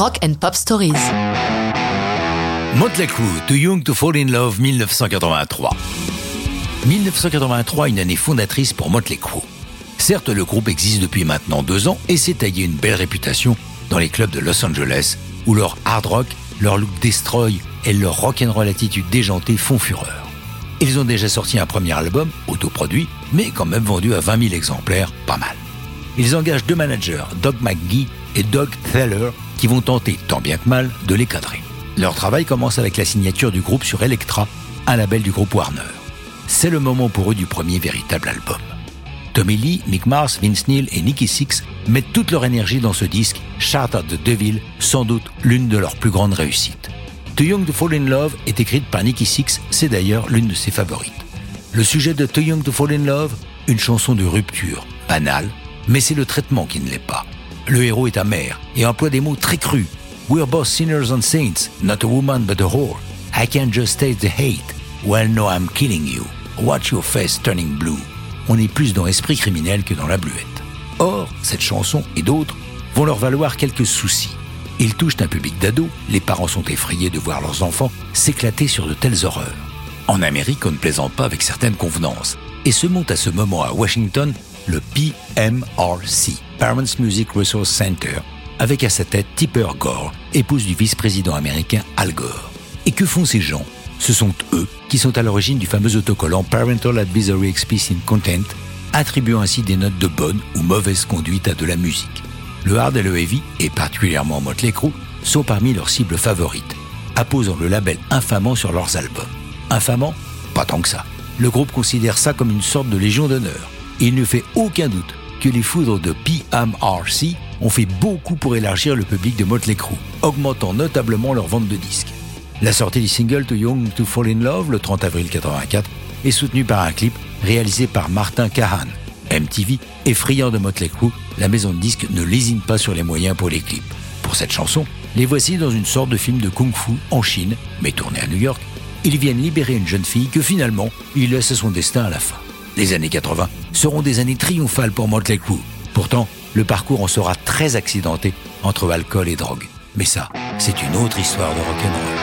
Rock and Pop Stories. Motley Crue, Too Young to Fall in Love, 1983. 1983, une année fondatrice pour Motley Crue. Certes, le groupe existe depuis maintenant deux ans et s'est taillé une belle réputation dans les clubs de Los Angeles, où leur hard rock, leur look destroy et leur rock'n'roll attitude déjantée font fureur. Ils ont déjà sorti un premier album, autoproduit, mais quand même vendu à 20 000 exemplaires, pas mal. Ils engagent deux managers, Doug McGee et Doug Thaler, qui vont tenter, tant bien que mal, de les cadrer. Leur travail commence avec la signature du groupe sur Elektra, un label du groupe Warner. C'est le moment pour eux du premier véritable album. Tommy Lee, Mick Mars, Vince Neil et Nicky Six mettent toute leur énergie dans ce disque, Chart of the Devil, sans doute l'une de leurs plus grandes réussites. Too Young to Fall in Love est écrite par Nicky Six, c'est d'ailleurs l'une de ses favorites. Le sujet de Too Young to Fall in Love, une chanson de rupture, banale, mais c'est le traitement qui ne l'est pas. Le héros est amer et emploie des mots très crus. We're both sinners and saints, not a woman but a whore. I can't just taste the hate. Well, no, I'm killing you. Watch your face turning blue. On est plus dans Esprit criminel que dans la bluette. Or, cette chanson et d'autres vont leur valoir quelques soucis. Ils touchent un public d'ados, les parents sont effrayés de voir leurs enfants s'éclater sur de telles horreurs. En Amérique, on ne plaisante pas avec certaines convenances, et se monte à ce moment à Washington le PMRC, Parents Music Resource Center, avec à sa tête Tipper Gore, épouse du vice-président américain Al Gore. Et que font ces gens? Ce sont eux qui sont à l'origine du fameux autocollant Parental Advisory Explicit Content, attribuant ainsi des notes de bonne ou mauvaise conduite à de la musique. Le hard et le heavy, et particulièrement Motley Crue, sont parmi leurs cibles favorites, apposant le label infamant sur leurs albums. Infamant? Pas tant que ça. Le groupe considère ça comme une sorte de légion d'honneur. Il ne fait aucun doute que les foudres de PMRC ont fait beaucoup pour élargir le public de Motley Crue, augmentant notablement leur vente de disques. La sortie du single To Young to Fall in Love le 30 avril 84 est soutenue par un clip réalisé par Martin Kahan. MTV, effrayant de Motley Crue, la maison de disques ne lésine pas sur les moyens pour les clips. Pour cette chanson, les voici dans une sorte de film de kung-fu en Chine, mais tourné à New York. Ils viennent libérer une jeune fille que finalement, ils laissent à son destin à la fin. Les années 80 seront des années triomphales pour Motley Crue. Pourtant, le parcours en sera très accidenté entre alcool et drogue. Mais ça, c'est une autre histoire de rock'n'roll.